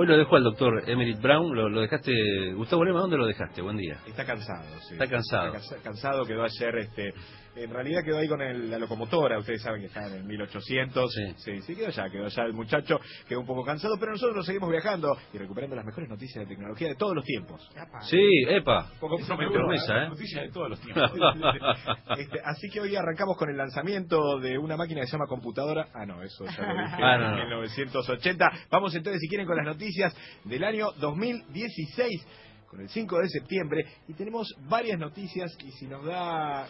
Hoy lo dejó al doctor Emmerich Brown, lo, lo dejaste... Gustavo Lema, ¿dónde lo dejaste? Buen día. Está cansado, sí. Está cansado. Está cansa- cansado, quedó ayer, este, en realidad quedó ahí con el- la locomotora, ustedes saben que está en el 1800. Sí. sí, sí, quedó ya, quedó ya el muchacho, quedó un poco cansado, pero nosotros seguimos viajando y recuperando las mejores noticias de tecnología de todos los tiempos. Sí, epa. Poco promesa, gusta, ¿eh? Noticias de todos los tiempos. Este, así que hoy arrancamos con el lanzamiento de una máquina que se llama computadora. Ah, no, eso ya lo dije Ah, en no, no. 1980. Vamos entonces, si quieren, con las noticias del año 2016. Con el 5 de septiembre y tenemos varias noticias y si nos da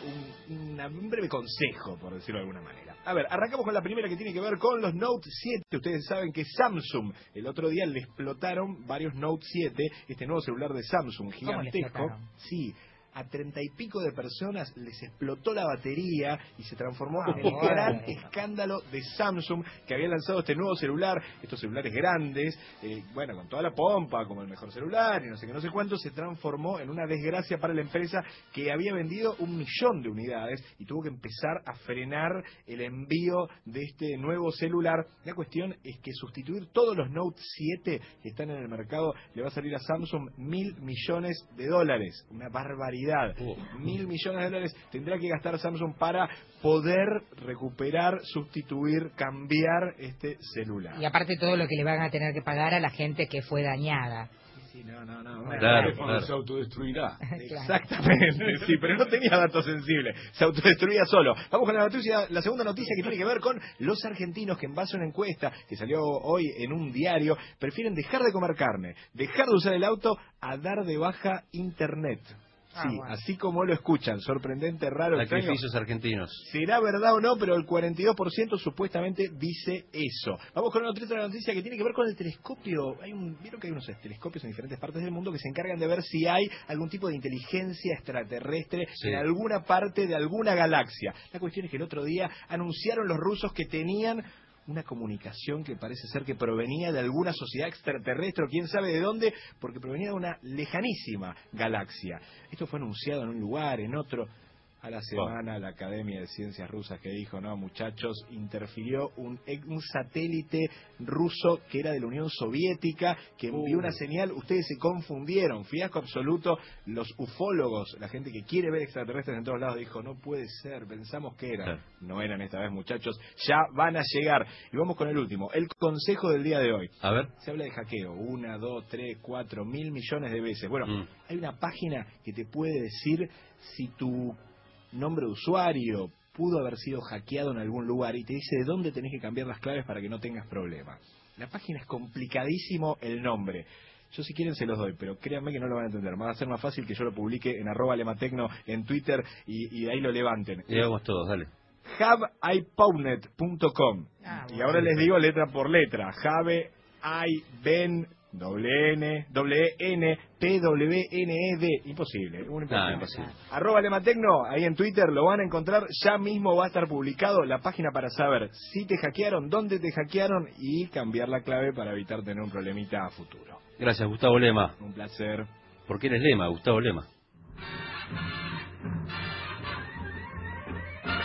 un, una- un breve consejo, por decirlo de alguna manera. A ver, arrancamos con la primera que tiene que ver con los Note 7. Ustedes saben que Samsung el otro día le explotaron varios Note 7, este nuevo celular de Samsung ¿Cómo le gigantesco. Sí, a treinta y pico de personas les explotó la batería y se transformó en bueno. gran escándalo de Samsung que había lanzado este nuevo celular, estos celulares grandes, eh, bueno, con toda la pompa, como el mejor celular y no sé qué, no sé cuánto, se transformó en una desgracia para la empresa que había vendido un millón de unidades y tuvo que empezar a frenar el envío de este nuevo celular. La cuestión es que sustituir todos los Note 7 que están en el mercado le va a salir a Samsung mil millones de dólares. Una barbaridad. Oh. Mil millones de dólares tendrá que gastar Samsung para poder recuperar, sustituir, cambiar este celular. Y aparte todo lo que le van a tener que pagar a la gente que fue dañada. Sí, no, no, claro. se autodestruirá. Exactamente, sí, pero no tenía datos sensibles, se autodestruía solo. Vamos con la noticia, la segunda noticia que tiene que ver con los argentinos que en base a una encuesta que salió hoy en un diario, prefieren dejar de comer carne, dejar de usar el auto a dar de baja internet. Ah, Sí, bueno. así como lo escuchan, sorprendente, raro. Sacrificios argentinos. ¿Será verdad o no? Pero el 42% supuestamente dice eso. Vamos con otra otra noticia que tiene que ver con el telescopio. Hay un, Vieron que hay unos telescopios en diferentes partes del mundo que se encargan de ver si hay algún tipo de inteligencia extraterrestre Sí. en alguna parte de alguna galaxia. La cuestión es que el otro día anunciaron los rusos que tenían una comunicación que parece ser que provenía de alguna sociedad extraterrestre, o quién sabe de dónde, porque provenía de una lejanísima galaxia. Esto fue anunciado en un lugar, en otro. A la semana la Academia de Ciencias Rusas que dijo, no muchachos, interfirió un, un satélite ruso que era de la Unión Soviética, que envió Uh. una señal, ustedes se confundieron, fiasco absoluto, los ufólogos, la gente que quiere ver extraterrestres en todos lados, dijo, no puede ser, pensamos que eran. No eran esta vez muchachos, ya van a llegar. Y vamos con el último, el consejo del día de hoy. A ver. Se habla de hackeo, una, dos, tres, cuatro, mil millones de veces. Bueno, Mm. hay una página que te puede decir si tu nombre de usuario pudo haber sido hackeado en algún lugar y te dice de dónde tenés que cambiar las claves para que no tengas problemas. La página es complicadísimo el nombre. Yo si quieren se los doy, pero créanme que no lo van a entender. Va a ser más fácil que yo lo publique en arroba lematecno en Twitter y, y de ahí lo levanten. Y hagamos todos, dale. javeiPownet.com Ah, Y bueno. ahora les digo letra por letra. Jave, I, Ben, doble N, doble N, P, W, N, E, D. Imposible, un imposible. imposible. Arroba Lematecno, ahí en Twitter lo van a encontrar. Ya mismo va a estar publicado la página para saber si te hackearon, dónde te hackearon y cambiar la clave para evitar tener un problemita a futuro. Gracias, Gustavo Lema. Un placer. Porque eres Lema, Gustavo Lema.